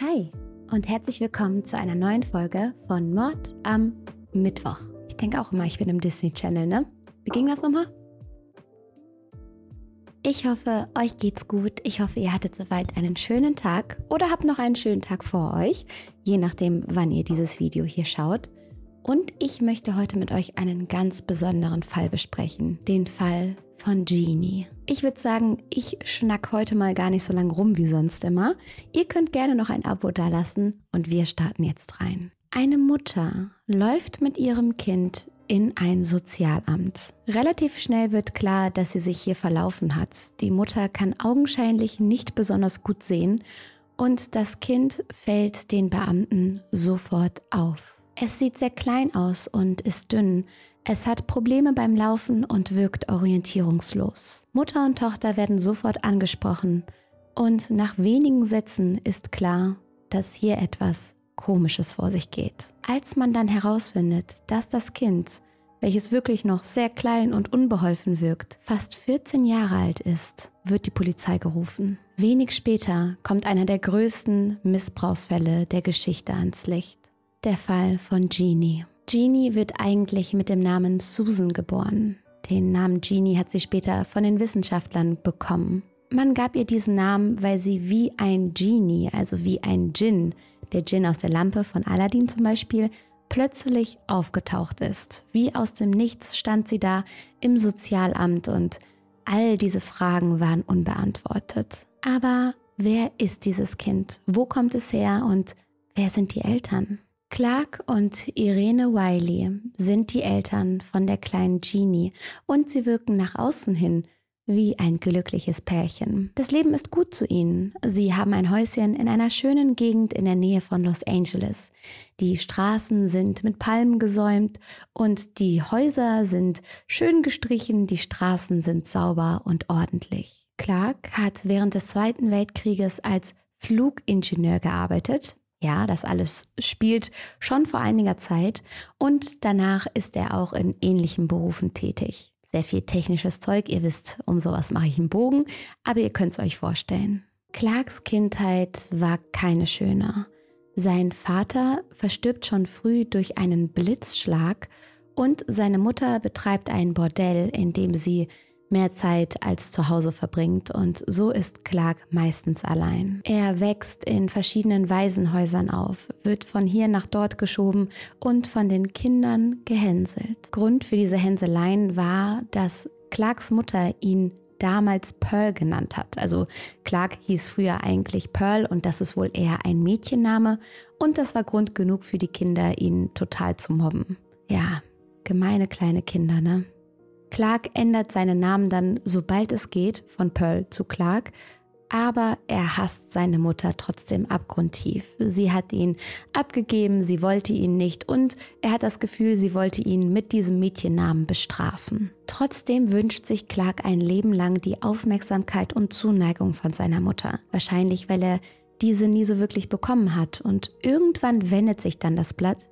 Hi und herzlich willkommen zu einer neuen Folge von Mord am Mittwoch. Ich denke auch immer, ich bin im Disney Channel, ne? Wie ging das nochmal? Ich hoffe, euch geht's gut. Ich hoffe, ihr hattet soweit einen schönen Tag oder habt noch einen schönen Tag vor euch, je nachdem, wann ihr dieses Video hier schaut. Und ich möchte heute mit euch einen ganz besonderen Fall besprechen, den Fall von Genie. Ich würde sagen, ich schnack heute mal gar nicht so lang rum wie sonst immer. Ihr könnt gerne noch ein Abo dalassen und wir starten jetzt rein. Eine Mutter läuft mit ihrem Kind in ein Sozialamt. Relativ schnell wird klar, dass sie sich hier verlaufen hat. Die Mutter kann augenscheinlich nicht besonders gut sehen und das Kind fällt den Beamten sofort auf. Es sieht sehr klein aus und ist dünn. Es hat Probleme beim Laufen und wirkt orientierungslos. Mutter und Tochter werden sofort angesprochen und nach wenigen Sätzen ist klar, dass hier etwas Komisches vor sich geht. Als man dann herausfindet, dass das Kind, welches wirklich noch sehr klein und unbeholfen wirkt, fast 14 Jahre alt ist, wird die Polizei gerufen. Wenig später kommt einer der größten Missbrauchsfälle der Geschichte ans Licht. Der Fall von Jeannie. Jeannie wird eigentlich mit dem Namen Susan geboren. Den Namen Jeannie hat sie später von den Wissenschaftlern bekommen. Man gab ihr diesen Namen, weil sie wie ein Genie, also wie ein Djinn, der Djinn aus der Lampe von Aladdin zum Beispiel, plötzlich aufgetaucht ist. Wie aus dem Nichts stand sie da im Sozialamt und all diese Fragen waren unbeantwortet. Aber wer ist dieses Kind? Wo kommt es her und wer sind die Eltern? Clark und Irene Wiley sind die Eltern von der kleinen Jeannie und sie wirken nach außen hin wie ein glückliches Pärchen. Das Leben ist gut zu ihnen. Sie haben ein Häuschen in einer schönen Gegend in der Nähe von Los Angeles. Die Straßen sind mit Palmen gesäumt und die Häuser sind schön gestrichen, die Straßen sind sauber und ordentlich. Clark hat während des Zweiten Weltkrieges als Flugingenieur gearbeitet. Ja, das alles spielt schon vor einiger Zeit und danach ist er auch in ähnlichen Berufen tätig sehr viel technisches Zeug. Ihr wisst, um sowas mache ich einen Bogen, aber ihr könnt es euch vorstellen. Clarks Kindheit war keine schöne. Sein Vater verstirbt schon früh durch einen Blitzschlag und seine Mutter betreibt ein Bordell, in dem sie mehr Zeit als zu Hause verbringt und so ist Clark meistens allein. Er wächst in verschiedenen Waisenhäusern auf, wird von hier nach dort geschoben und von den Kindern gehänselt. Grund für diese Hänseleien war, dass Clarks Mutter ihn damals Pearl genannt hat. Also Clark hieß früher eigentlich Pearl und das ist wohl eher ein Mädchenname und das war Grund genug für die Kinder, ihn total zu mobben. Ja, gemeine kleine Kinder, ne? Clark ändert seinen Namen dann, sobald es geht, von Pearl zu Clark, aber er hasst seine Mutter trotzdem abgrundtief. Sie hat ihn abgegeben, sie wollte ihn nicht und er hat das Gefühl, sie wollte ihn mit diesem Mädchennamen bestrafen. Trotzdem wünscht sich Clark ein Leben lang die Aufmerksamkeit und Zuneigung von seiner Mutter. Wahrscheinlich, weil er diese nie so wirklich bekommen hat und irgendwann wendet sich dann das Blatt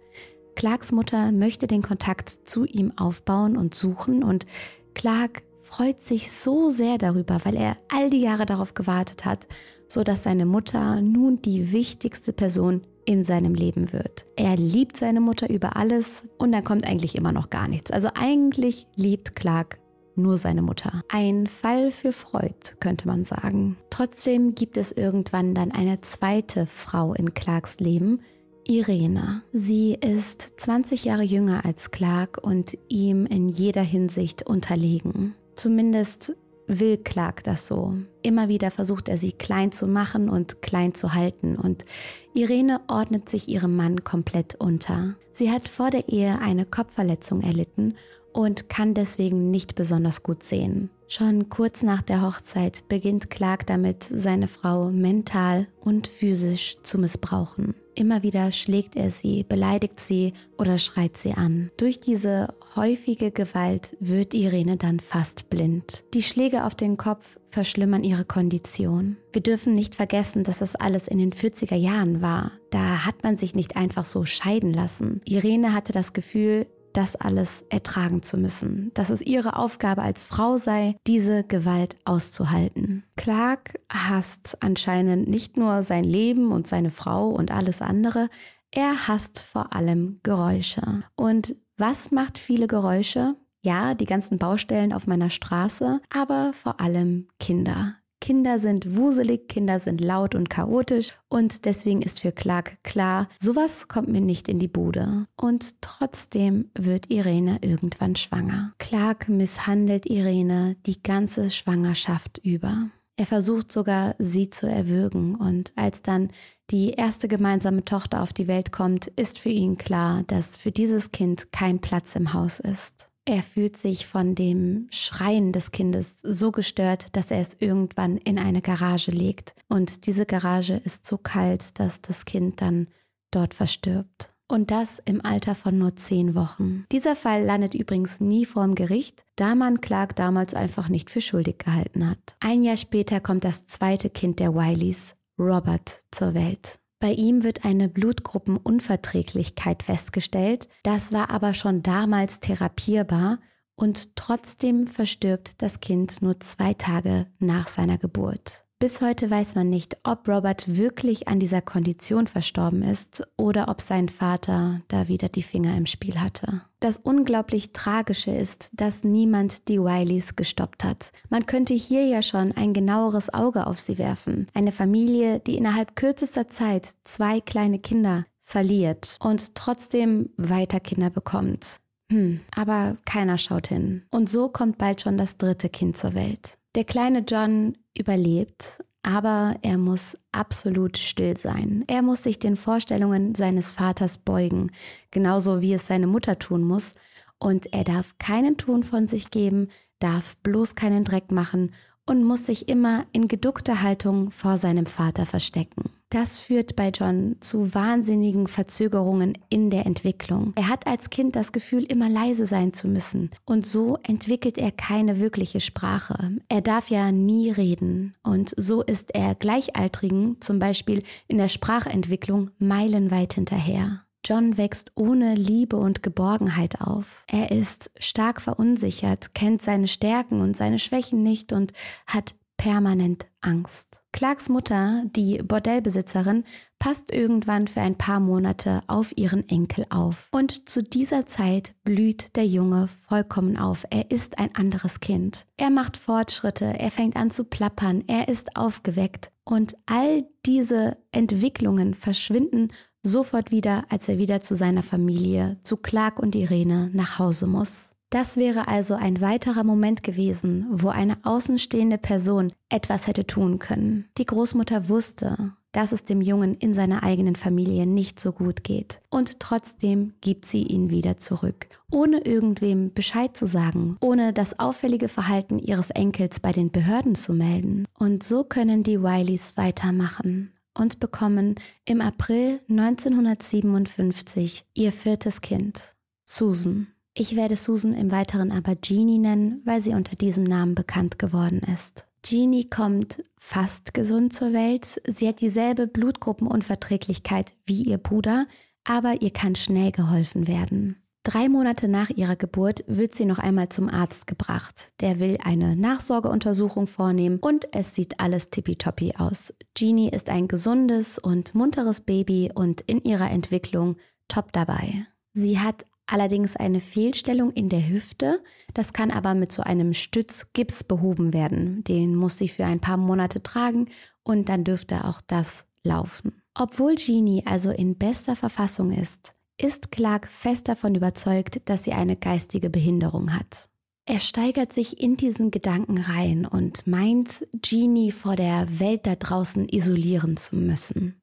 Clarks Mutter möchte den Kontakt zu ihm aufbauen und suchen und Clark freut sich so sehr darüber, weil er all die Jahre darauf gewartet hat, so dass seine Mutter nun die wichtigste Person in seinem Leben wird. Er liebt seine Mutter über alles und dann kommt eigentlich immer noch gar nichts. Also eigentlich liebt Clark nur seine Mutter. Ein Fall für Freud, könnte man sagen. Trotzdem gibt es irgendwann dann eine zweite Frau in Clarks Leben, Irene. Sie ist 20 Jahre jünger als Clark und ihm in jeder Hinsicht unterlegen. Zumindest will Clark das so. Immer wieder versucht er sie klein zu machen und klein zu halten und Irene ordnet sich ihrem Mann komplett unter. Sie hat vor der Ehe eine Kopfverletzung erlitten und kann deswegen nicht besonders gut sehen. Schon kurz nach der Hochzeit beginnt Clark damit, seine Frau mental und physisch zu missbrauchen. Immer wieder schlägt er sie, beleidigt sie oder schreit sie an. Durch diese häufige Gewalt wird Irene dann fast blind. Die Schläge auf den Kopf verschlimmern ihre Kondition. Wir dürfen nicht vergessen, dass das alles in den 40er Jahren war. Da hat man sich nicht einfach so scheiden lassen. Irene hatte das Gefühl, das alles ertragen zu müssen, dass es ihre Aufgabe als Frau sei, diese Gewalt auszuhalten. Clark hasst anscheinend nicht nur sein Leben und seine Frau und alles andere, er hasst vor allem Geräusche. Und was macht viele Geräusche? Ja, die ganzen Baustellen auf meiner Straße, aber vor allem Kinder. Kinder sind wuselig, Kinder sind laut und chaotisch und deswegen ist für Clark klar, sowas kommt mir nicht in die Bude. Und trotzdem wird Irene irgendwann schwanger. Clark misshandelt Irene die ganze Schwangerschaft über. Er versucht sogar, sie zu erwürgen und als dann die erste gemeinsame Tochter auf die Welt kommt, ist für ihn klar, dass für dieses Kind kein Platz im Haus ist. Er fühlt sich von dem Schreien des Kindes so gestört, dass er es irgendwann in eine Garage legt. Und diese Garage ist so kalt, dass das Kind dann dort verstirbt. Und das im Alter von nur zehn Wochen. Dieser Fall landet übrigens nie vorm Gericht, da man Clark damals einfach nicht für schuldig gehalten hat. Ein Jahr später kommt das zweite Kind der Wileys, Robert, zur Welt. Bei ihm wird eine Blutgruppenunverträglichkeit festgestellt, das war aber schon damals therapierbar und trotzdem verstirbt das Kind nur zwei Tage nach seiner Geburt. Bis heute weiß man nicht, ob Robert wirklich an dieser Kondition verstorben ist oder ob sein Vater da wieder die Finger im Spiel hatte. Das unglaublich Tragische ist, dass niemand die Wileys gestoppt hat. Man könnte hier ja schon ein genaueres Auge auf sie werfen. Eine Familie, die innerhalb kürzester Zeit zwei kleine Kinder verliert und trotzdem weiter Kinder bekommt. Hm, aber keiner schaut hin. Und so kommt bald schon das dritte Kind zur Welt. Der kleine John überlebt, aber er muss absolut still sein. Er muss sich den Vorstellungen seines Vaters beugen, genauso wie es seine Mutter tun muss. Und er darf keinen Ton von sich geben, darf bloß keinen Dreck machen und muss sich immer in geduckter Haltung vor seinem Vater verstecken. Das führt bei John zu wahnsinnigen Verzögerungen in der Entwicklung. Er hat als Kind das Gefühl, immer leise sein zu müssen. Und so entwickelt er keine wirkliche Sprache. Er darf ja nie reden. Und so ist er Gleichaltrigen, zum Beispiel in der Sprachentwicklung, meilenweit hinterher. John wächst ohne Liebe und Geborgenheit auf. Er ist stark verunsichert, kennt seine Stärken und seine Schwächen nicht und hat permanent Angst. Clarks Mutter, die Bordellbesitzerin, passt irgendwann für ein paar Monate auf ihren Enkel auf. Und zu dieser Zeit blüht der Junge vollkommen auf. Er ist ein anderes Kind. Er macht Fortschritte, er fängt an zu plappern, er ist aufgeweckt. Und all diese Entwicklungen verschwinden sofort wieder, als er wieder zu seiner Familie, zu Clark und Irene nach Hause muss. Das wäre also ein weiterer Moment gewesen, wo eine außenstehende Person etwas hätte tun können. Die Großmutter wusste, dass es dem Jungen in seiner eigenen Familie nicht so gut geht. Und trotzdem gibt sie ihn wieder zurück, ohne irgendwem Bescheid zu sagen, ohne das auffällige Verhalten ihres Enkels bei den Behörden zu melden. Und so können die Wileys weitermachen und bekommen im April 1957 ihr viertes Kind, Susan. Ich werde Susan im Weiteren aber Jeannie nennen, weil sie unter diesem Namen bekannt geworden ist. Jeannie kommt fast gesund zur Welt. Sie hat dieselbe Blutgruppenunverträglichkeit wie ihr Bruder, aber ihr kann schnell geholfen werden. Drei Monate nach ihrer Geburt wird sie noch einmal zum Arzt gebracht. Der will eine Nachsorgeuntersuchung vornehmen und es sieht alles tippitoppi aus. Jeannie ist ein gesundes und munteres Baby und in ihrer Entwicklung top dabei. Sie hat allerdings eine Fehlstellung in der Hüfte. Das kann aber mit so einem Stützgips behoben werden. Den muss sie für ein paar Monate tragen und dann dürfte auch das laufen. Obwohl Jeannie also in bester Verfassung ist, ist Clark fest davon überzeugt, dass sie eine geistige Behinderung hat. Er steigert sich in diesen Gedanken rein und meint, Jeannie vor der Welt da draußen isolieren zu müssen.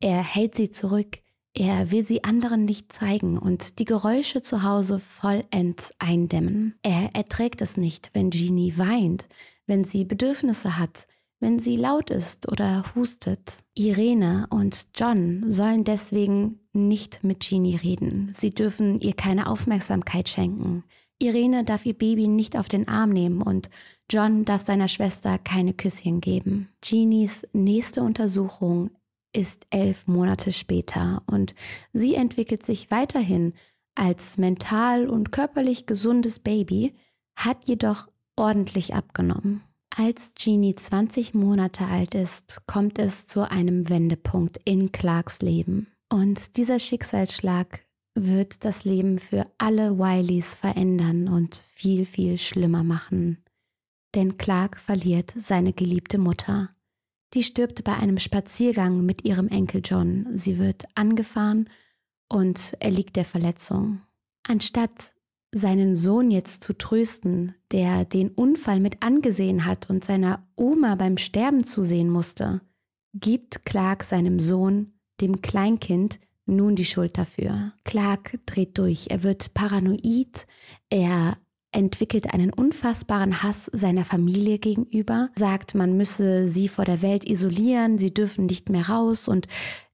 Er hält sie zurück, er will sie anderen nicht zeigen und die Geräusche zu Hause vollends eindämmen. Er erträgt es nicht, wenn Jeannie weint, wenn sie Bedürfnisse hat, wenn sie laut ist oder hustet. Irene und John sollen deswegen nicht mit Jeannie reden. Sie dürfen ihr keine Aufmerksamkeit schenken. Irene darf ihr Baby nicht auf den Arm nehmen und John darf seiner Schwester keine Küsschen geben. Jeannies nächste Untersuchung ist elf Monate später und sie entwickelt sich weiterhin als mental und körperlich gesundes Baby, hat jedoch ordentlich abgenommen. Als Jeannie 20 Monate alt ist, kommt es zu einem Wendepunkt in Clarks Leben. Und dieser Schicksalsschlag wird das Leben für alle Wileys verändern und viel, viel schlimmer machen. Denn Clark verliert seine geliebte Mutter. Die stirbt bei einem Spaziergang mit ihrem Enkel John. Sie wird angefahren und erliegt der Verletzung. Anstatt seinen Sohn jetzt zu trösten, der den Unfall mit angesehen hat und seiner Oma beim Sterben zusehen musste, gibt Clark seinem Sohn, dem Kleinkind, nun die Schuld dafür. Clark dreht durch, er wird paranoid, er entwickelt einen unfassbaren Hass seiner Familie gegenüber, sagt, man müsse sie vor der Welt isolieren, sie dürfen nicht mehr raus und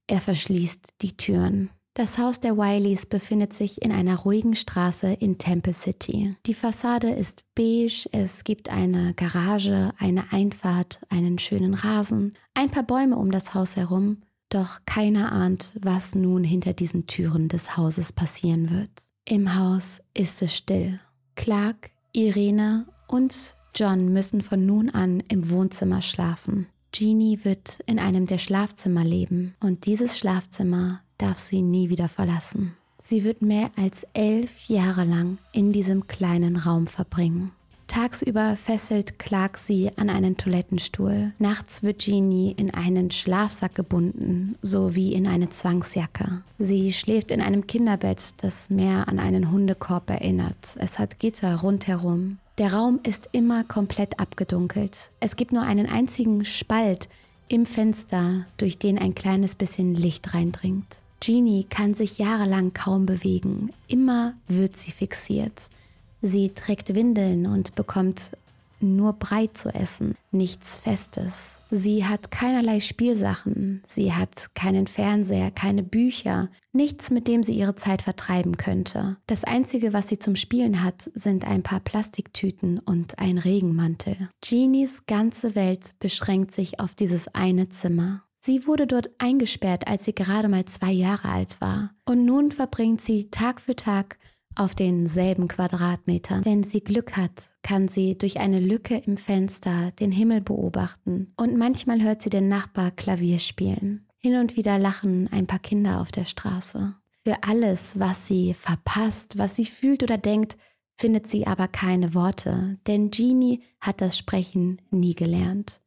er verschließt die Türen. Das Haus der Wileys befindet sich in einer ruhigen Straße in Temple City. Die Fassade ist beige, es gibt eine Garage, eine Einfahrt, einen schönen Rasen, ein paar Bäume um das Haus herum, doch keiner ahnt, was nun hinter diesen Türen des Hauses passieren wird. Im Haus ist es still. Clark, Irene und John müssen von nun an im Wohnzimmer schlafen. Jeannie wird in einem der Schlafzimmer leben und dieses Schlafzimmer darf sie nie wieder verlassen. Sie wird mehr als elf Jahre lang in diesem kleinen Raum verbringen. Tagsüber fesselt Clark sie an einen Toilettenstuhl. Nachts wird Jeannie in einen Schlafsack gebunden, sowie in eine Zwangsjacke. Sie schläft in einem Kinderbett, das mehr an einen Hundekorb erinnert. Es hat Gitter rundherum. Der Raum ist immer komplett abgedunkelt. Es gibt nur einen einzigen Spalt im Fenster, durch den ein kleines bisschen Licht reindringt. Jeannie kann sich jahrelang kaum bewegen. Immer wird sie fixiert. Sie trägt Windeln und bekommt nur Brei zu essen, nichts Festes. Sie hat keinerlei Spielsachen, sie hat keinen Fernseher, keine Bücher, nichts, mit dem sie ihre Zeit vertreiben könnte. Das Einzige, was sie zum Spielen hat, sind ein paar Plastiktüten und ein Regenmantel. Jeanies ganze Welt beschränkt sich auf dieses eine Zimmer. Sie wurde dort eingesperrt, als sie gerade mal zwei Jahre alt war. Und nun verbringt sie Tag für Tag auf denselben Quadratmetern. Wenn sie Glück hat, kann sie durch eine Lücke im Fenster den Himmel beobachten und manchmal hört sie den Nachbar Klavier spielen. Hin und wieder lachen ein paar Kinder auf der Straße. Für alles, was sie verpasst, was sie fühlt oder denkt, findet sie aber keine Worte, denn Jeannie hat das Sprechen nie gelernt.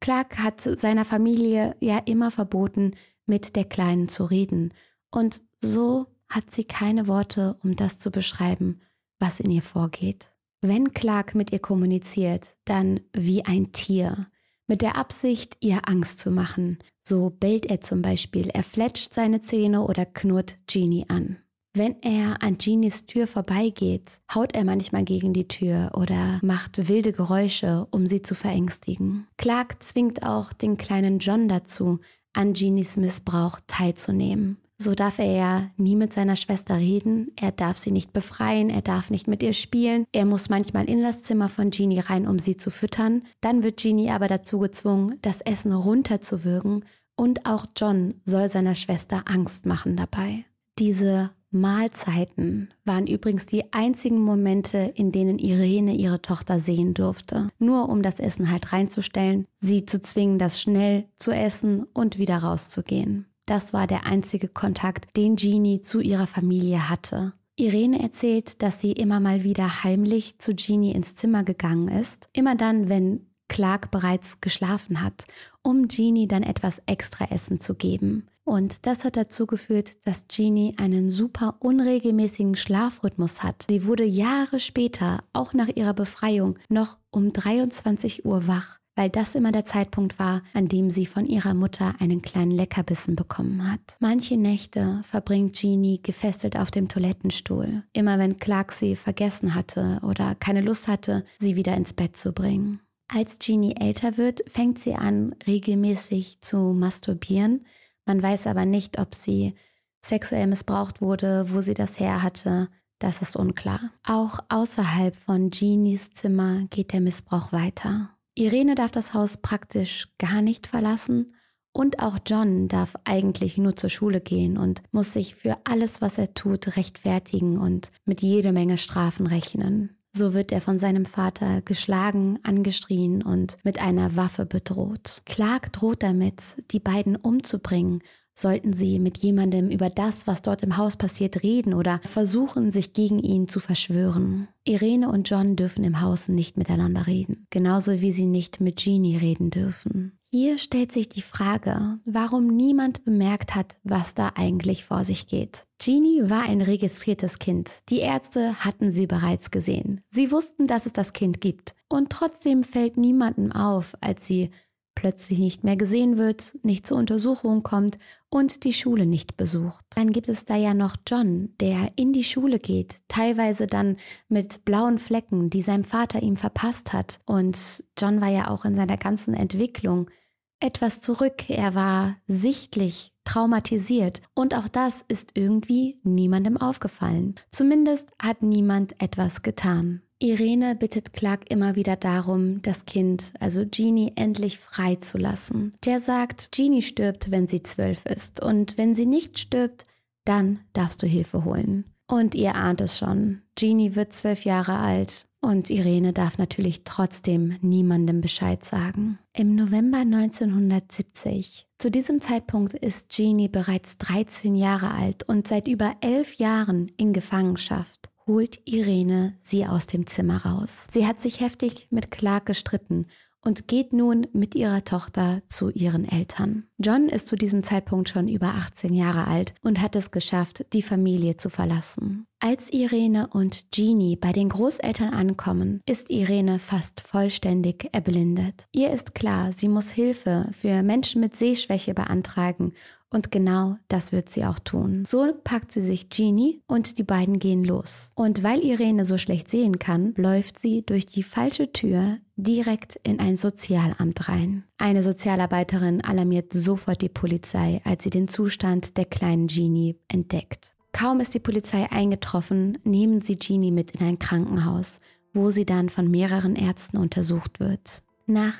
Clark hat seiner Familie ja immer verboten, mit der Kleinen zu reden. Und so hat sie keine Worte, um das zu beschreiben, was in ihr vorgeht. Wenn Clark mit ihr kommuniziert, dann wie ein Tier, mit der Absicht, ihr Angst zu machen. So bellt er zum Beispiel, er fletscht seine Zähne oder knurrt Jeannie an. Wenn er an Jeanies Tür vorbeigeht, haut er manchmal gegen die Tür oder macht wilde Geräusche, um sie zu verängstigen. Clark zwingt auch den kleinen John dazu, an Jeanies Missbrauch teilzunehmen. So darf er ja nie mit seiner Schwester reden, er darf sie nicht befreien, er darf nicht mit ihr spielen, er muss manchmal in das Zimmer von Jeannie rein, um sie zu füttern. Dann wird Jeannie aber dazu gezwungen, das Essen runterzuwürgen und auch John soll seiner Schwester Angst machen dabei. Diese Mahlzeiten waren übrigens die einzigen Momente, in denen Irene ihre Tochter sehen durfte. Nur um das Essen halt reinzustellen, sie zu zwingen, das schnell zu essen und wieder rauszugehen. Das war der einzige Kontakt, den Jeannie zu ihrer Familie hatte. Irene erzählt, dass sie immer mal wieder heimlich zu Jeannie ins Zimmer gegangen ist, immer dann, wenn Clark bereits geschlafen hat, um Jeannie dann etwas extra Essen zu geben. Und das hat dazu geführt, dass Jeannie einen super unregelmäßigen Schlafrhythmus hat. Sie wurde Jahre später, auch nach ihrer Befreiung, noch um 23 Uhr wach, weil das immer der Zeitpunkt war, an dem sie von ihrer Mutter einen kleinen Leckerbissen bekommen hat. Manche Nächte verbringt Jeannie gefesselt auf dem Toilettenstuhl, immer wenn Clark sie vergessen hatte oder keine Lust hatte, sie wieder ins Bett zu bringen. Als Jeannie älter wird, fängt sie an, regelmäßig zu masturbieren, man weiß aber nicht, ob sie sexuell missbraucht wurde, wo sie das her hatte. Das ist unklar. Auch außerhalb von Jeannies Zimmer geht der Missbrauch weiter. Irene darf das Haus praktisch gar nicht verlassen Und auch John darf eigentlich nur zur Schule gehen und muss sich für alles, was er tut, rechtfertigen und mit jede Menge Strafen rechnen. So wird er von seinem Vater geschlagen, angeschrien und mit einer Waffe bedroht. Clark droht damit, die beiden umzubringen, sollten sie mit jemandem über das, was dort im Haus passiert, reden oder versuchen, sich gegen ihn zu verschwören. Irene und John dürfen im Haus nicht miteinander reden, genauso wie sie nicht mit Jeannie reden dürfen. Hier stellt sich die Frage, warum niemand bemerkt hat, was da eigentlich vor sich geht. Jeannie war ein registriertes Kind. Die Ärzte hatten sie bereits gesehen. Sie wussten, dass es das Kind gibt. Und trotzdem fällt niemandem auf, als sie plötzlich nicht mehr gesehen wird, nicht zur Untersuchung kommt und die Schule nicht besucht. Dann gibt es da ja noch John, der in die Schule geht, teilweise dann mit blauen Flecken, die sein Vater ihm verpasst hat. Und John war ja auch in seiner ganzen Entwicklung etwas zurück. Er war sichtlich traumatisiert und auch das ist irgendwie niemandem aufgefallen. Zumindest hat niemand etwas getan. Irene bittet Clark immer wieder darum, das Kind, also Jeannie, endlich freizulassen. Der sagt, Jeannie stirbt, wenn sie zwölf ist und wenn sie nicht stirbt, dann darfst du Hilfe holen. Und ihr ahnt es schon, Jeannie wird zwölf Jahre alt und Irene darf natürlich trotzdem niemandem Bescheid sagen. Im November 1970, zu diesem Zeitpunkt ist Jeannie bereits 13 Jahre alt und seit über elf Jahren in Gefangenschaft holt Irene sie aus dem Zimmer raus. Sie hat sich heftig mit Clark gestritten und geht nun mit ihrer Tochter zu ihren Eltern. John ist zu diesem Zeitpunkt schon über 18 Jahre alt und hat es geschafft, die Familie zu verlassen. Als Irene und Jeannie bei den Großeltern ankommen, ist Irene fast vollständig erblindet. Ihr ist klar, sie muss Hilfe für Menschen mit Sehschwäche beantragen und genau das wird sie auch tun. So packt sie sich Jeannie und die beiden gehen los. Und weil Irene so schlecht sehen kann, läuft sie durch die falsche Tür direkt in ein Sozialamt rein. Eine Sozialarbeiterin alarmiert sofort die Polizei, als sie den Zustand der kleinen Jeannie entdeckt. Kaum ist die Polizei eingetroffen, nehmen sie Jeannie mit in ein Krankenhaus, wo sie dann von mehreren Ärzten untersucht wird. Nach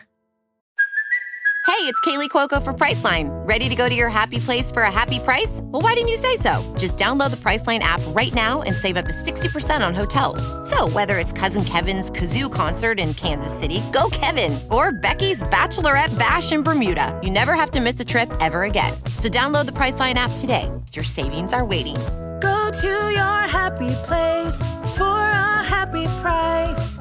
Hey, it's Kaylee Cuoco for Priceline. Ready to go to your happy place for a happy price? Well, why didn't you say so? Just download the Priceline app right now and save up to 60% on hotels. So, whether it's Cousin Kevin's Kazoo concert in Kansas City, go Kevin, or Becky's Bachelorette Bash in Bermuda, you never have to miss a trip ever again. So, download the Priceline app today. Your savings are waiting. To your happy place for a happy price.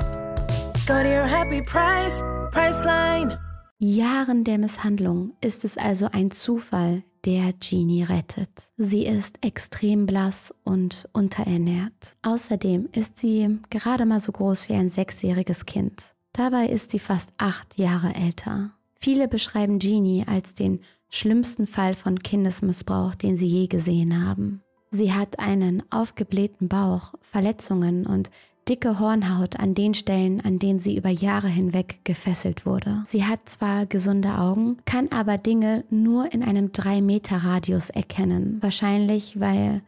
Go to your happy price, Priceline. Jahren der Misshandlung ist es also ein Zufall, der Jeannie rettet. Sie ist extrem blass und unterernährt. Außerdem ist sie gerade mal so groß wie ein sechsjähriges Kind. Dabei ist sie fast acht Jahre älter. Viele beschreiben Jeannie als den schlimmsten Fall von Kindesmissbrauch, den sie je gesehen haben. Sie hat einen aufgeblähten Bauch, Verletzungen und dicke Hornhaut an den Stellen, an denen sie über Jahre hinweg gefesselt wurde. Sie hat zwar gesunde Augen, kann aber Dinge nur in einem 3-Meter-Radius erkennen. Wahrscheinlich, weil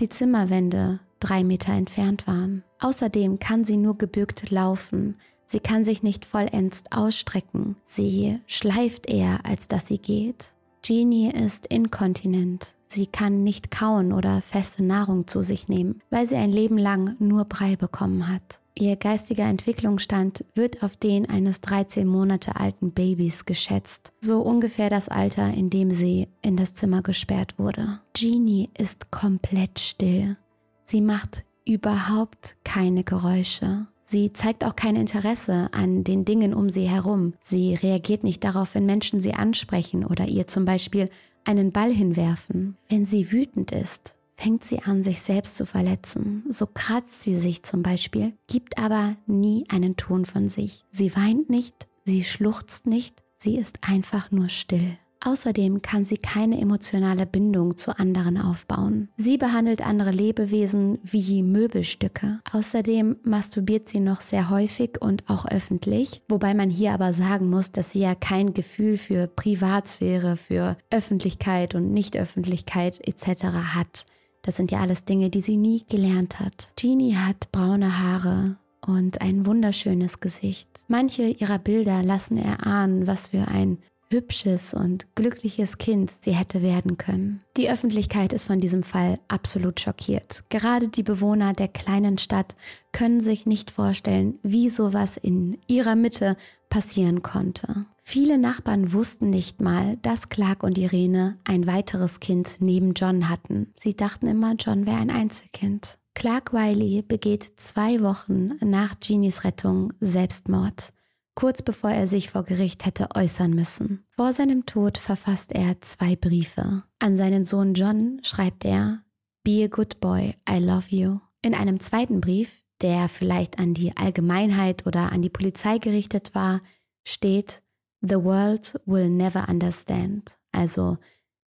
die Zimmerwände drei Meter entfernt waren. Außerdem kann sie nur gebückt laufen. Sie kann sich nicht vollends ausstrecken. Sie schleift eher, als dass sie geht. Jeannie ist inkontinent. Sie kann nicht kauen oder feste Nahrung zu sich nehmen, weil sie ein Leben lang nur Brei bekommen hat. Ihr geistiger Entwicklungsstand wird auf den eines 13 Monate alten Babys geschätzt, so ungefähr das Alter, in dem sie in das Zimmer gesperrt wurde. Jeannie ist komplett still. Sie macht überhaupt keine Geräusche. Sie zeigt auch kein Interesse an den Dingen um sie herum. Sie reagiert nicht darauf, wenn Menschen sie ansprechen oder ihr zum Beispiel einen Ball hinwerfen. Wenn sie wütend ist, fängt sie an, sich selbst zu verletzen. So kratzt sie sich zum Beispiel, gibt aber nie einen Ton von sich. Sie weint nicht, sie schluchzt nicht, sie ist einfach nur still. Außerdem kann sie keine emotionale Bindung zu anderen aufbauen. Sie behandelt andere Lebewesen wie Möbelstücke. Außerdem masturbiert sie noch sehr häufig und auch öffentlich, wobei man hier aber sagen muss, dass sie ja kein Gefühl für Privatsphäre, für Öffentlichkeit und Nichtöffentlichkeit etc. hat. Das sind ja alles Dinge, die sie nie gelernt hat. Jeannie hat braune Haare, und ein wunderschönes Gesicht. Manche ihrer Bilder lassen erahnen, was für ein hübsches und glückliches Kind sie hätte werden können. Die Öffentlichkeit ist von diesem Fall absolut schockiert. Gerade die Bewohner der kleinen Stadt können sich nicht vorstellen, wie sowas in ihrer Mitte passieren konnte. Viele Nachbarn wussten nicht mal, dass Clark und Irene ein weiteres Kind neben John hatten. Sie dachten immer, John wäre ein Einzelkind. Clark Wiley begeht zwei Wochen nach Jeannies Rettung Selbstmord kurz bevor er sich vor Gericht hätte äußern müssen. Vor seinem Tod verfasst er zwei Briefe. An seinen Sohn John schreibt er, Be a good boy, I love you. In einem zweiten Brief, der vielleicht an die Allgemeinheit oder an die Polizei gerichtet war, steht, The world will never understand. Also,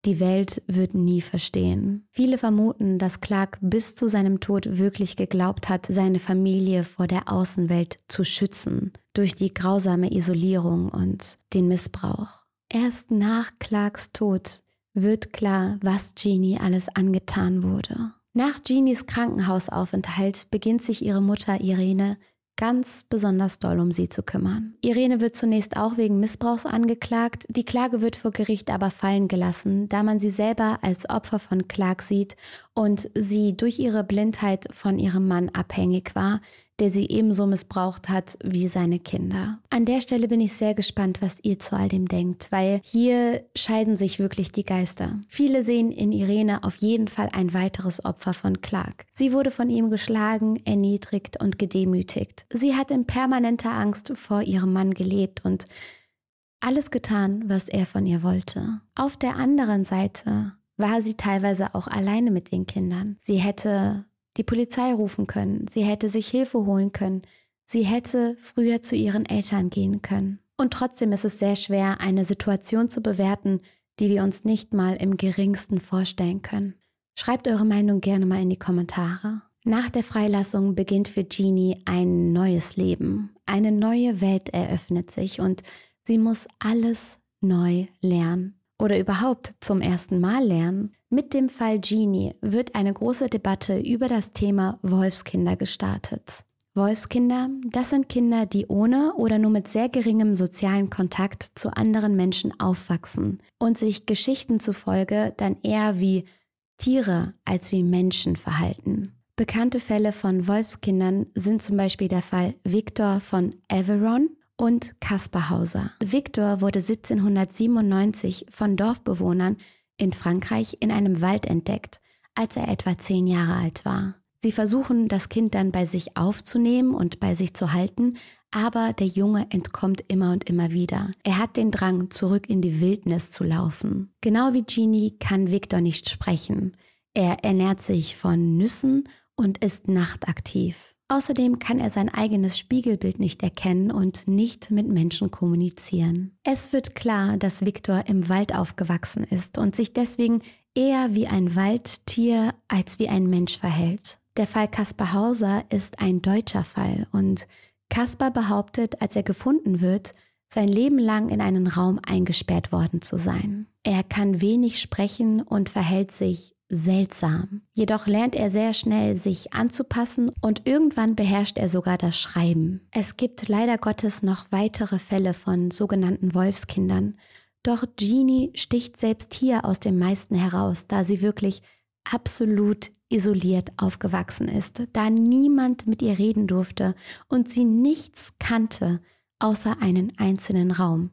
die Welt wird nie verstehen. Viele vermuten, dass Clark bis zu seinem Tod wirklich geglaubt hat, seine Familie vor der Außenwelt zu schützen, durch die grausame Isolierung und den Missbrauch. Erst nach Clarks Tod wird klar, was Jeannie alles angetan wurde. Nach Jeannies Krankenhausaufenthalt beginnt sich ihre Mutter Irene ganz besonders doll um sie zu kümmern. Irene wird zunächst auch wegen Missbrauchs angeklagt, die Klage wird vor Gericht aber fallen gelassen, da man sie selber als Opfer von Clark sieht und sie durch ihre Blindheit von ihrem Mann abhängig war, der sie ebenso missbraucht hat wie seine Kinder. An der Stelle bin ich sehr gespannt, was ihr zu all dem denkt, weil hier scheiden sich wirklich die Geister. Viele sehen in Irene auf jeden Fall ein weiteres Opfer von Clark. Sie wurde von ihm geschlagen, erniedrigt und gedemütigt. Sie hat in permanenter Angst vor ihrem Mann gelebt und alles getan, was er von ihr wollte. Auf der anderen Seite war sie teilweise auch alleine mit den Kindern. Sie hätte die Polizei rufen können, sie hätte sich Hilfe holen können, sie hätte früher zu ihren Eltern gehen können. Und trotzdem ist es sehr schwer, eine Situation zu bewerten, die wir uns nicht mal im geringsten vorstellen können. Schreibt eure Meinung gerne mal in die Kommentare. Nach der Freilassung beginnt für Jeannie ein neues Leben. Eine neue Welt eröffnet sich und sie muss alles neu lernen oder überhaupt zum ersten Mal lernen. Mit dem Fall Genie wird eine große Debatte über das Thema Wolfskinder gestartet. Wolfskinder, das sind Kinder, die ohne oder nur mit sehr geringem sozialen Kontakt zu anderen Menschen aufwachsen und sich Geschichten zufolge dann eher wie Tiere als wie Menschen verhalten. Bekannte Fälle von Wolfskindern sind zum Beispiel der Fall Victor von Averon und Kaspar Hauser. Victor wurde 1797 von Dorfbewohnern in Frankreich in einem Wald entdeckt, als er etwa zehn Jahre alt war. Sie versuchen, das Kind dann bei sich aufzunehmen und bei sich zu halten, aber der Junge entkommt immer und immer wieder. Er hat den Drang, zurück in die Wildnis zu laufen. Genau wie Genie kann Victor nicht sprechen. Er ernährt sich von Nüssen und ist nachtaktiv. Außerdem kann er sein eigenes Spiegelbild nicht erkennen und nicht mit Menschen kommunizieren. Es wird klar, dass Viktor im Wald aufgewachsen ist und sich deswegen eher wie ein Waldtier als wie ein Mensch verhält. Der Fall Kaspar Hauser ist ein deutscher Fall und Kaspar behauptet, als er gefunden wird, sein Leben lang in einen Raum eingesperrt worden zu sein. Er kann wenig sprechen und verhält sich seltsam. Jedoch lernt er sehr schnell, sich anzupassen und irgendwann beherrscht er sogar das Schreiben. Es gibt leider Gottes noch weitere Fälle von sogenannten Wolfskindern, doch Jeannie sticht selbst hier aus dem meisten heraus, da sie wirklich absolut isoliert aufgewachsen ist, da niemand mit ihr reden durfte und sie nichts kannte außer einen einzelnen Raum,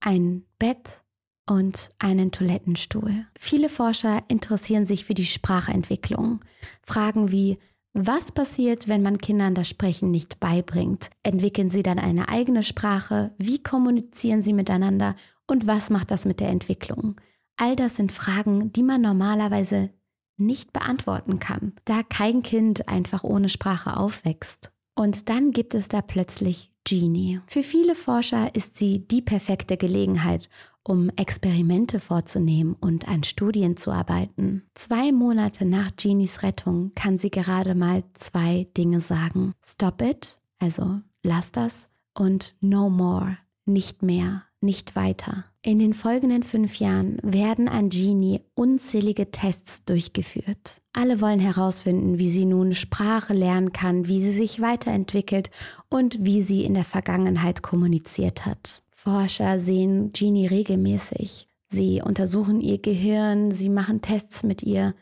ein Bett, und einen Toilettenstuhl. Viele Forscher interessieren sich für die Sprachentwicklung. Fragen wie, was passiert, wenn man Kindern das Sprechen nicht beibringt? Entwickeln sie dann eine eigene Sprache? Wie kommunizieren sie miteinander? Und was macht das mit der Entwicklung? All das sind Fragen, die man normalerweise nicht beantworten kann, da kein Kind einfach ohne Sprache aufwächst. Und dann gibt es da plötzlich Genie. Für viele Forscher ist sie die perfekte Gelegenheit, um Experimente vorzunehmen und an Studien zu arbeiten. Zwei Monate nach Genies Rettung kann sie gerade mal zwei Dinge sagen. Stop it, also lass das, und no more, nicht mehr, nicht weiter. In den folgenden fünf Jahren werden an Genie unzählige Tests durchgeführt. Alle wollen herausfinden, wie sie nun Sprache lernen kann, wie sie sich weiterentwickelt und wie sie in der Vergangenheit kommuniziert hat. Forscher sehen Jeannie regelmäßig. Sie untersuchen ihr Gehirn, sie machen Tests mit ihr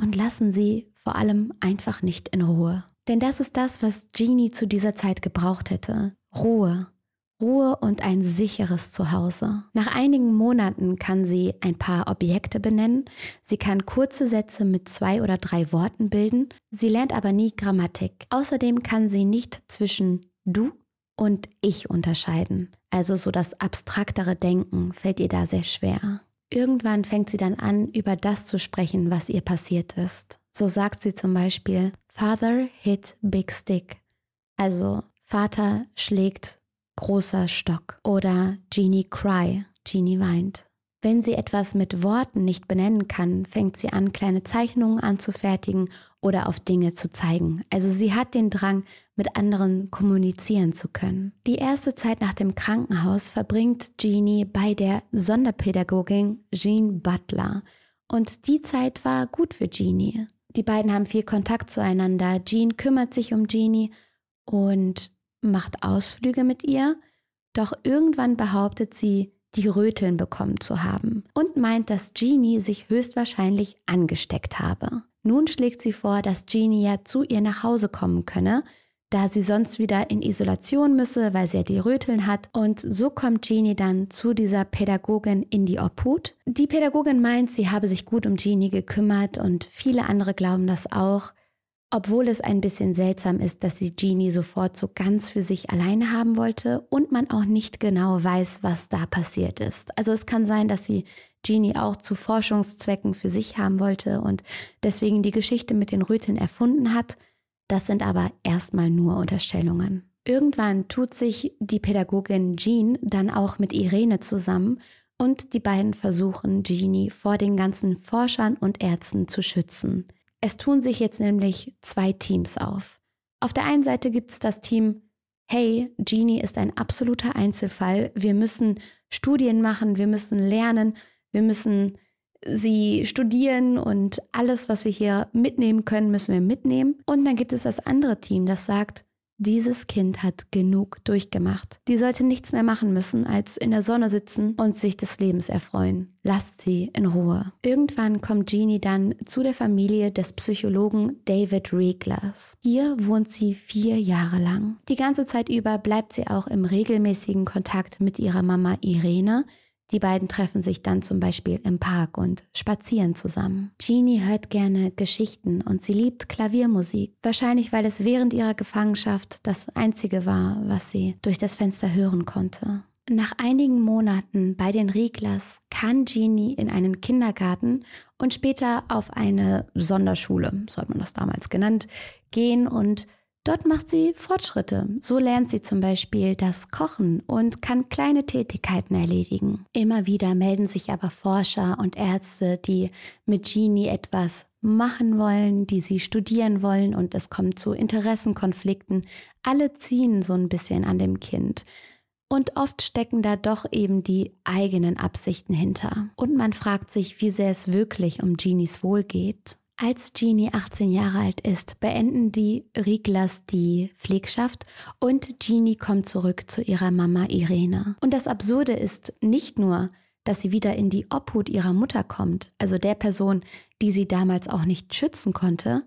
und lassen sie vor allem einfach nicht in Ruhe. Denn das ist das, was Jeannie zu dieser Zeit gebraucht hätte. Ruhe. Ruhe und ein sicheres Zuhause. Nach einigen Monaten kann sie ein paar Objekte benennen, sie kann kurze Sätze mit zwei oder drei Worten bilden, sie lernt aber nie Grammatik. Außerdem kann sie nicht zwischen du und ich unterscheiden. Also so das abstraktere Denken fällt ihr da sehr schwer. Irgendwann fängt sie dann an, über das zu sprechen, was ihr passiert ist. So sagt sie zum Beispiel, Father hit big stick. Also Vater schlägt großer Stock oder Genie cry, Genie weint. Wenn sie etwas mit Worten nicht benennen kann, fängt sie an, kleine Zeichnungen anzufertigen oder auf Dinge zu zeigen. Also sie hat den Drang, mit anderen kommunizieren zu können. Die erste Zeit nach dem Krankenhaus verbringt Jeannie bei der Sonderpädagogin Jean Butler. Und die Zeit war gut für Jeannie. Die beiden haben viel Kontakt zueinander. Jean kümmert sich um Jeannie und macht Ausflüge mit ihr, doch irgendwann behauptet sie, die Röteln bekommen zu haben und meint, dass Jeannie sich höchstwahrscheinlich angesteckt habe. Nun schlägt sie vor, dass Jeannie ja zu ihr nach Hause kommen könne, da sie sonst wieder in Isolation müsse, weil sie ja die Röteln hat. Und so kommt Jeannie dann zu dieser Pädagogin in die Obhut. Die Pädagogin meint, sie habe sich gut um Jeannie gekümmert und viele andere glauben das auch. Obwohl es ein bisschen seltsam ist, dass sie Jeannie sofort so ganz für sich alleine haben wollte und man auch nicht genau weiß, was da passiert ist. Also es kann sein, dass sie Jeannie auch zu Forschungszwecken für sich haben wollte und deswegen die Geschichte mit den Röteln erfunden hat. Das sind aber erstmal nur Unterstellungen. Irgendwann tut sich die Pädagogin Jean dann auch mit Irene zusammen und die beiden versuchen, Jeannie vor den ganzen Forschern und Ärzten zu schützen. Es tun sich jetzt nämlich zwei Teams auf. Auf der einen Seite gibt es das Team, hey, Genie ist ein absoluter Einzelfall, wir müssen Studien machen, wir müssen lernen, wir müssen sie studieren und alles, was wir hier mitnehmen können, müssen wir mitnehmen. Und dann gibt es das andere Team, das sagt, dieses Kind hat genug durchgemacht. Die sollte nichts mehr machen müssen, als in der Sonne sitzen und sich des Lebens erfreuen. Lasst sie in Ruhe. Irgendwann kommt Jeannie dann zu der Familie des Psychologen David Reglers. Hier wohnt sie vier Jahre lang. Die ganze Zeit über bleibt sie auch im regelmäßigen Kontakt mit ihrer Mama Irene, die beiden treffen sich dann zum Beispiel im Park und spazieren zusammen. Jeannie hört gerne Geschichten und sie liebt Klaviermusik. Wahrscheinlich, weil es während ihrer Gefangenschaft das einzige war, was sie durch das Fenster hören konnte. Nach einigen Monaten bei den Rieglers kann Jeannie in einen Kindergarten und später auf eine Sonderschule, so hat man das damals genannt, gehen und Dort macht sie Fortschritte. So lernt sie zum Beispiel das Kochen und kann kleine Tätigkeiten erledigen. Immer wieder melden sich aber Forscher und Ärzte, die mit Jeannie etwas machen wollen, die sie studieren wollen und es kommt zu Interessenkonflikten. Alle ziehen so ein bisschen an dem Kind. Und oft stecken da doch eben die eigenen Absichten hinter. Und man fragt sich, wie sehr es wirklich um Jeannies Wohl geht. Als Jeannie 18 Jahre alt ist, beenden die Rieglers die Pflegschaft und Jeannie kommt zurück zu ihrer Mama Irene. Und das Absurde ist nicht nur, dass sie wieder in die Obhut ihrer Mutter kommt, also der Person, die sie damals auch nicht schützen konnte,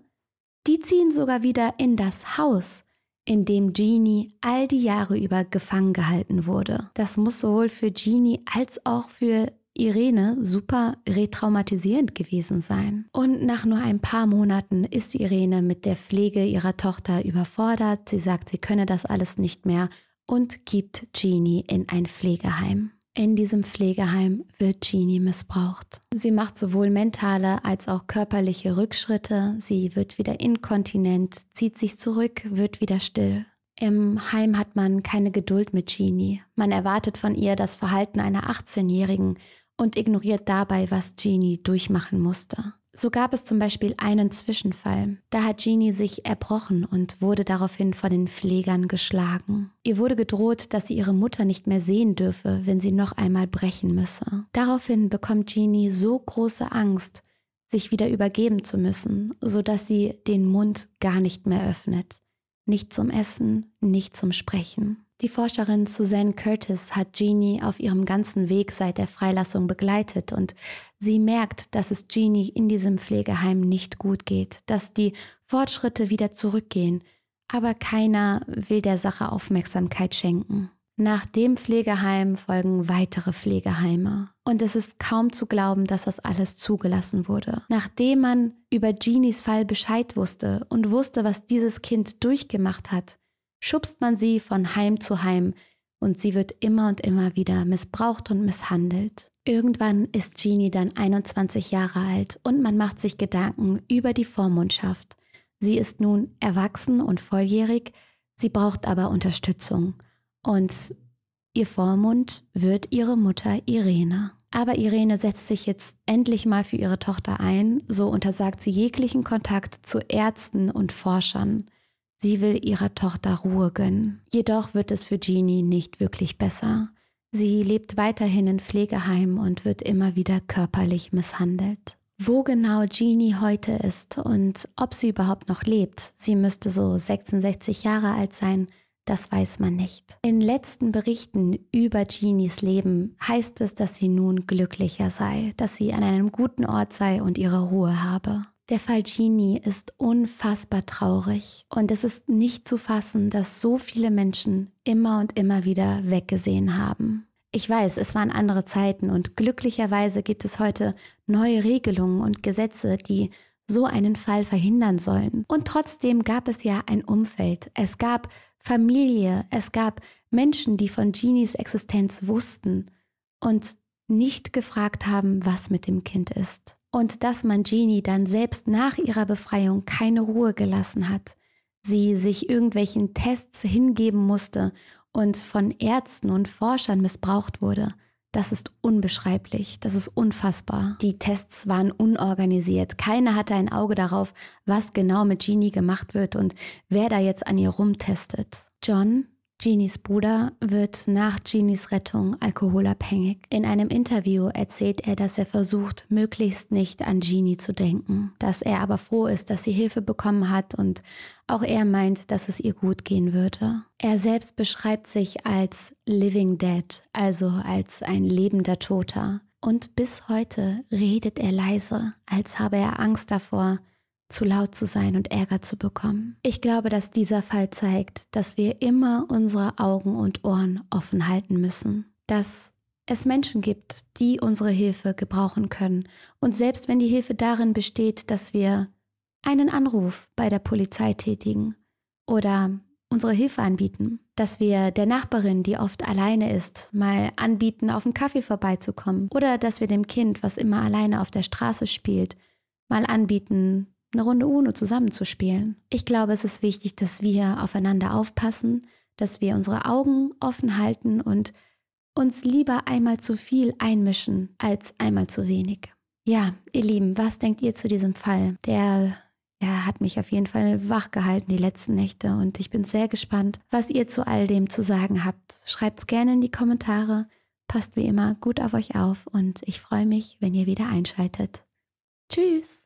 die ziehen sogar wieder in das Haus, in dem Jeannie all die Jahre über gefangen gehalten wurde. Das muss sowohl für Jeannie als auch für Irene super retraumatisierend gewesen sein. Und nach nur ein paar Monaten ist Irene mit der Pflege ihrer Tochter überfordert. Sie sagt, sie könne das alles nicht mehr und gibt Jeannie in ein Pflegeheim. In diesem Pflegeheim wird Jeannie missbraucht. Sie macht sowohl mentale als auch körperliche Rückschritte. Sie wird wieder inkontinent, zieht sich zurück, wird wieder still. Im Heim hat man keine Geduld mit Jeannie. Man erwartet von ihr das Verhalten einer 18-Jährigen und ignoriert dabei, was Jeannie durchmachen musste. So gab es zum Beispiel einen Zwischenfall. Da hat Jeannie sich erbrochen und wurde daraufhin von den Pflegern geschlagen. Ihr wurde gedroht, dass sie ihre Mutter nicht mehr sehen dürfe, wenn sie noch einmal brechen müsse. Daraufhin bekommt Jeannie so große Angst, sich wieder übergeben zu müssen, so dass sie den Mund gar nicht mehr öffnet. nicht zum Essen, nicht zum Sprechen. Die Forscherin Suzanne Curtis hat Jeannie auf ihrem ganzen Weg seit der Freilassung begleitet und sie merkt, dass es Jeannie in diesem Pflegeheim nicht gut geht, dass die Fortschritte wieder zurückgehen, aber keiner will der Sache Aufmerksamkeit schenken. Nach dem Pflegeheim folgen weitere Pflegeheime. Und es ist kaum zu glauben, dass das alles zugelassen wurde. Nachdem man über Jeanies Fall Bescheid wusste und wusste, was dieses Kind durchgemacht hat, schubst man sie von Heim zu Heim und sie wird immer und immer wieder missbraucht und misshandelt. Irgendwann ist Jeannie dann 21 Jahre alt und man macht sich Gedanken über die Vormundschaft. Sie ist nun erwachsen und volljährig, sie braucht aber Unterstützung. Und ihr Vormund wird ihre Mutter Irene. Aber Irene setzt sich jetzt endlich mal für ihre Tochter ein, so untersagt sie jeglichen Kontakt zu Ärzten und Forschern. Sie will ihrer Tochter Ruhe gönnen. Jedoch wird es für Jeannie nicht wirklich besser. Sie lebt weiterhin in Pflegeheimen und wird immer wieder körperlich misshandelt. Wo genau Jeannie heute ist und ob sie überhaupt noch lebt, sie müsste so 66 Jahre alt sein, das weiß man nicht. In letzten Berichten über Jeanies Leben heißt es, dass sie nun glücklicher sei, dass sie an einem guten Ort sei und ihre Ruhe habe. Der Fall Jeannie ist unfassbar traurig und es ist nicht zu fassen, dass so viele Menschen immer und immer wieder weggesehen haben. Ich weiß, es waren andere Zeiten und glücklicherweise gibt es heute neue Regelungen und Gesetze, die so einen Fall verhindern sollen. Und trotzdem gab es ja ein Umfeld. Es gab Familie, es gab Menschen, die von Genies Existenz wussten und nicht gefragt haben, was mit dem Kind ist. Und dass man Genie dann selbst nach ihrer Befreiung keine Ruhe gelassen hat, sie sich irgendwelchen Tests hingeben musste und von Ärzten und Forschern missbraucht wurde, das ist unbeschreiblich, das ist unfassbar. Die Tests waren unorganisiert. Keiner hatte ein Auge darauf, was genau mit Jeannie gemacht wird und wer da jetzt an ihr rumtestet. John, Jeannies Bruder wird nach Jeannies Rettung alkoholabhängig. In einem Interview erzählt er, dass er versucht, möglichst nicht an Jeannie zu denken, dass er aber froh ist, dass sie Hilfe bekommen hat und auch er meint, dass es ihr gut gehen würde. Er selbst beschreibt sich als Living Dead, also als ein lebender Toter. Und bis heute redet er leise, als habe er Angst davor, zu laut zu sein und Ärger zu bekommen. Ich glaube, dass dieser Fall zeigt, dass wir immer unsere Augen und Ohren offen halten müssen, dass es Menschen gibt, die unsere Hilfe gebrauchen können. Und selbst wenn die Hilfe darin besteht, dass wir einen Anruf bei der Polizei tätigen oder unsere Hilfe anbieten, dass wir der Nachbarin, die oft alleine ist, mal anbieten, auf einen Kaffee vorbeizukommen oder dass wir dem Kind, was immer alleine auf der Straße spielt, mal anbieten, eine Runde UNO zusammenzuspielen. Ich glaube, es ist wichtig, dass wir aufeinander aufpassen, dass wir unsere Augen offen halten und uns lieber einmal zu viel einmischen als einmal zu wenig. Ja, ihr Lieben, was denkt ihr zu diesem Fall? Der er hat mich auf jeden Fall wach gehalten die letzten Nächte und ich bin sehr gespannt, was ihr zu all dem zu sagen habt. Schreibt's gerne in die Kommentare. Passt wie immer gut auf euch auf und ich freue mich, wenn ihr wieder einschaltet. Tschüss!